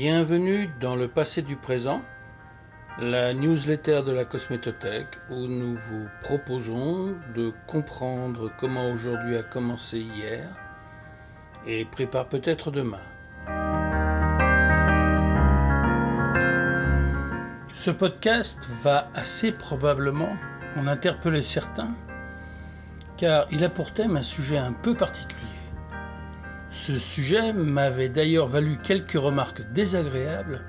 Bienvenue dans le passé du présent, la newsletter de la Cosmétothèque où nous vous proposons de comprendre comment aujourd'hui a commencé hier et prépare peut-être demain. Ce podcast va assez probablement en interpeller certains car il a pour thème un sujet un peu particulier. Ce sujet m'avait d'ailleurs valu quelques remarques désagréables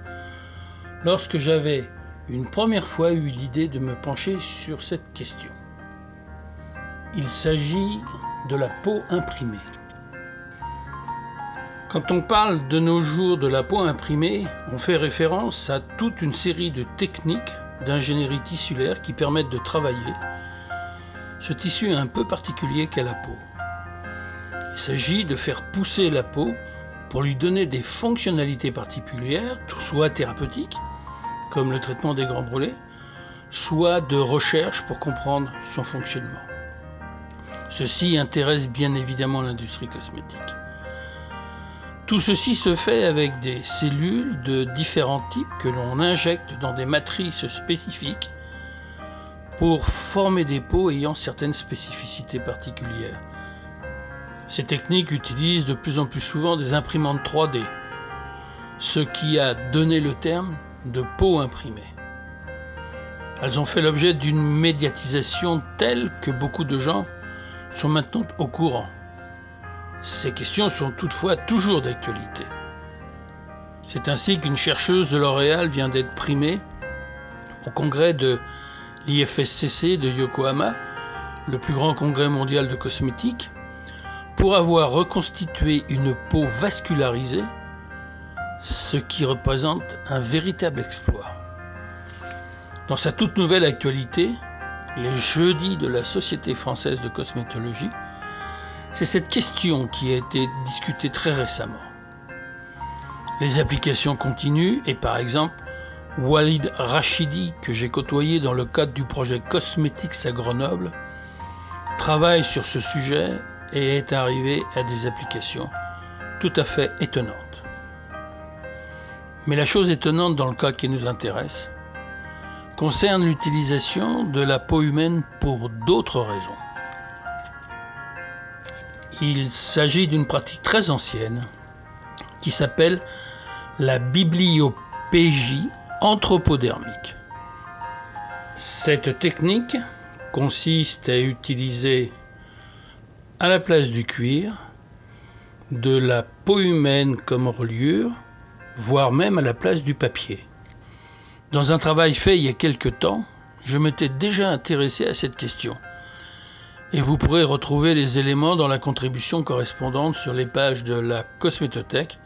lorsque j'avais une première fois eu l'idée de me pencher sur cette question. Il s'agit de la peau imprimée. Quand on parle de nos jours de la peau imprimée, on fait référence à toute une série de techniques d'ingénierie tissulaire qui permettent de travailler ce tissu un peu particulier qu'est la peau. Il s'agit de faire pousser la peau pour lui donner des fonctionnalités particulières, soit thérapeutiques, comme le traitement des grands brûlés, soit de recherche pour comprendre son fonctionnement. Ceci intéresse bien évidemment l'industrie cosmétique. Tout ceci se fait avec des cellules de différents types que l'on injecte dans des matrices spécifiques pour former des peaux ayant certaines spécificités particulières. Ces techniques utilisent de plus en plus souvent des imprimantes 3D, ce qui a donné le terme de peau imprimée. Elles ont fait l'objet d'une médiatisation telle que beaucoup de gens sont maintenant au courant. Ces questions sont toutefois toujours d'actualité. C'est ainsi qu'une chercheuse de L'Oréal vient d'être primée au congrès de l'IFSCC de Yokohama, le plus grand congrès mondial de cosmétiques, pour avoir reconstitué une peau vascularisée, ce qui représente un véritable exploit. Dans sa toute nouvelle actualité, les jeudis de la Société française de cosmétologie, c'est cette question qui a été discutée très récemment. Les applications continuent et par exemple, Walid Rachidi, que j'ai côtoyé dans le cadre du projet Cosmetics à Grenoble, travaille sur ce sujet et est arrivé à des applications tout à fait étonnantes. Mais la chose étonnante dans le cas qui nous intéresse concerne l'utilisation de la peau humaine pour d'autres raisons. Il s'agit d'une pratique très ancienne qui s'appelle la bibliopégie anthropodermique. Cette technique consiste à utiliser à la place du cuir, de la peau humaine comme reliure, voire même à la place du papier. Dans un travail fait il y a quelque temps, je m'étais déjà intéressé à cette question. Et vous pourrez retrouver les éléments dans la contribution correspondante sur les pages de la Cosmétothèque.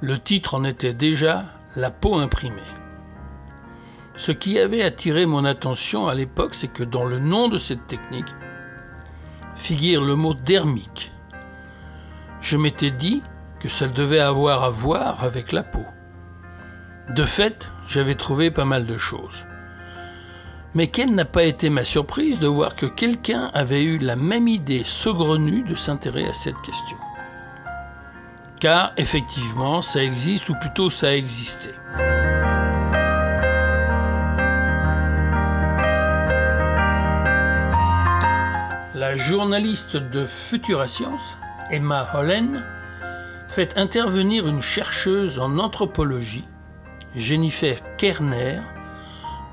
Le titre en était déjà La peau imprimée. Ce qui avait attiré mon attention à l'époque, c'est que dans le nom de cette technique, figure le mot dermique. Je m'étais dit que ça devait avoir à voir avec la peau. De fait, j'avais trouvé pas mal de choses. Mais quelle n'a pas été ma surprise de voir que quelqu'un avait eu la même idée saugrenue de s'intéresser à cette question. Car effectivement, ça existe, ou plutôt ça a La journaliste de Futura Science, Emma Hollen, fait intervenir une chercheuse en anthropologie, Jennifer Kerner,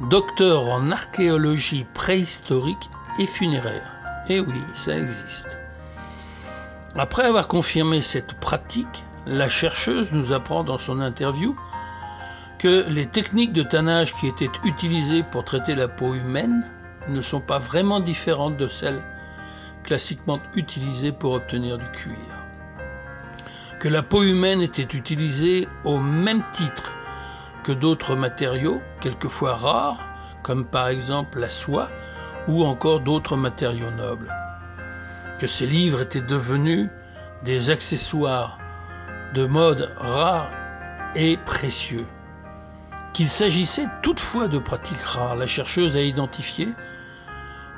docteur en archéologie préhistorique et funéraire. Et oui, ça existe. Après avoir confirmé cette pratique, la chercheuse nous apprend dans son interview que les techniques de tannage qui étaient utilisées pour traiter la peau humaine ne sont pas vraiment différentes de celles classiquement utilisée pour obtenir du cuir. Que la peau humaine était utilisée au même titre que d'autres matériaux, quelquefois rares, comme par exemple la soie ou encore d'autres matériaux nobles. Que ces livres étaient devenus des accessoires de mode rares et précieux. Qu'il s'agissait toutefois de pratiques rares, la chercheuse a identifié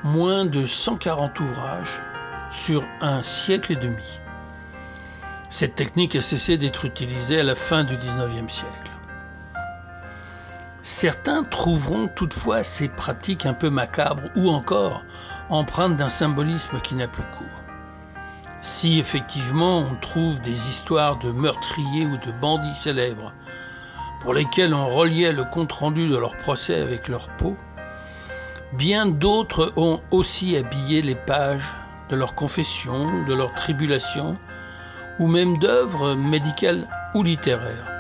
moins de 140 ouvrages sur un siècle et demi. Cette technique a cessé d'être utilisée à la fin du XIXe siècle. Certains trouveront toutefois ces pratiques un peu macabres ou encore empreintes d'un symbolisme qui n'a plus cours. Si effectivement on trouve des histoires de meurtriers ou de bandits célèbres pour lesquels on reliait le compte-rendu de leur procès avec leur peau, bien d'autres ont aussi habillé les pages de leurs confessions, de leurs tribulations, ou même d'œuvres médicales ou littéraires.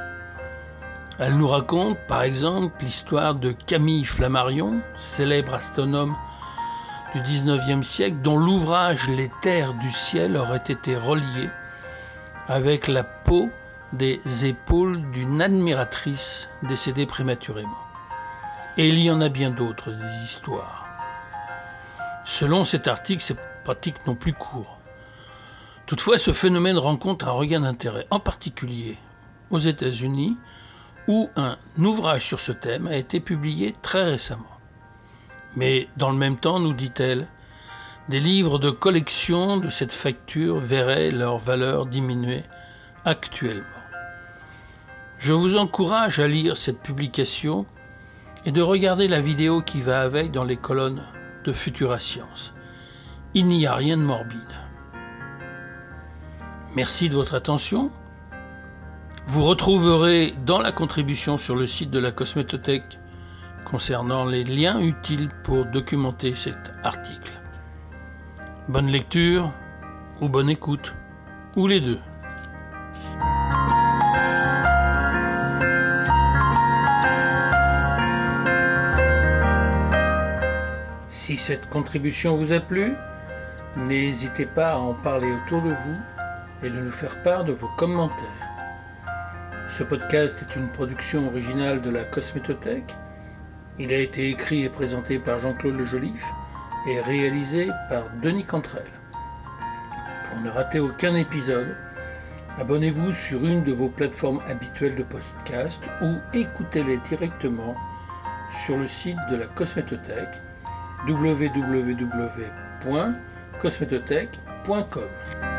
Elle nous raconte par exemple l'histoire de Camille Flammarion, célèbre astronome du XIXe siècle, dont l'ouvrage Les terres du ciel aurait été relié avec la peau des épaules d'une admiratrice décédée prématurément. Et il y en a bien d'autres des histoires. Selon cet article, ces pratiques n'ont plus cours. Toutefois, ce phénomène rencontre un regain d'intérêt, en particulier aux États-Unis, où un ouvrage sur ce thème a été publié très récemment. Mais dans le même temps, nous dit-elle, des livres de collection de cette facture verraient leur valeur diminuer actuellement. Je vous encourage à lire cette publication et de regarder la vidéo qui va avec dans les colonnes de Futura Science. Il n'y a rien de morbide. Merci de votre attention. Vous retrouverez dans la contribution sur le site de la Cosmétothèque concernant les liens utiles pour documenter cet article. Bonne lecture ou bonne écoute, ou les deux. Si cette contribution vous a plu, n'hésitez pas à en parler autour de vous et de nous faire part de vos commentaires. Ce podcast est une production originale de la Cosmétothèque. Il a été écrit et présenté par Jean-Claude Le Joliffe et réalisé par Denis Cantrel. Pour ne rater aucun épisode, abonnez-vous sur une de vos plateformes habituelles de podcast ou écoutez-les directement sur le site de la Cosmétothèque www.cosmétothèque.com.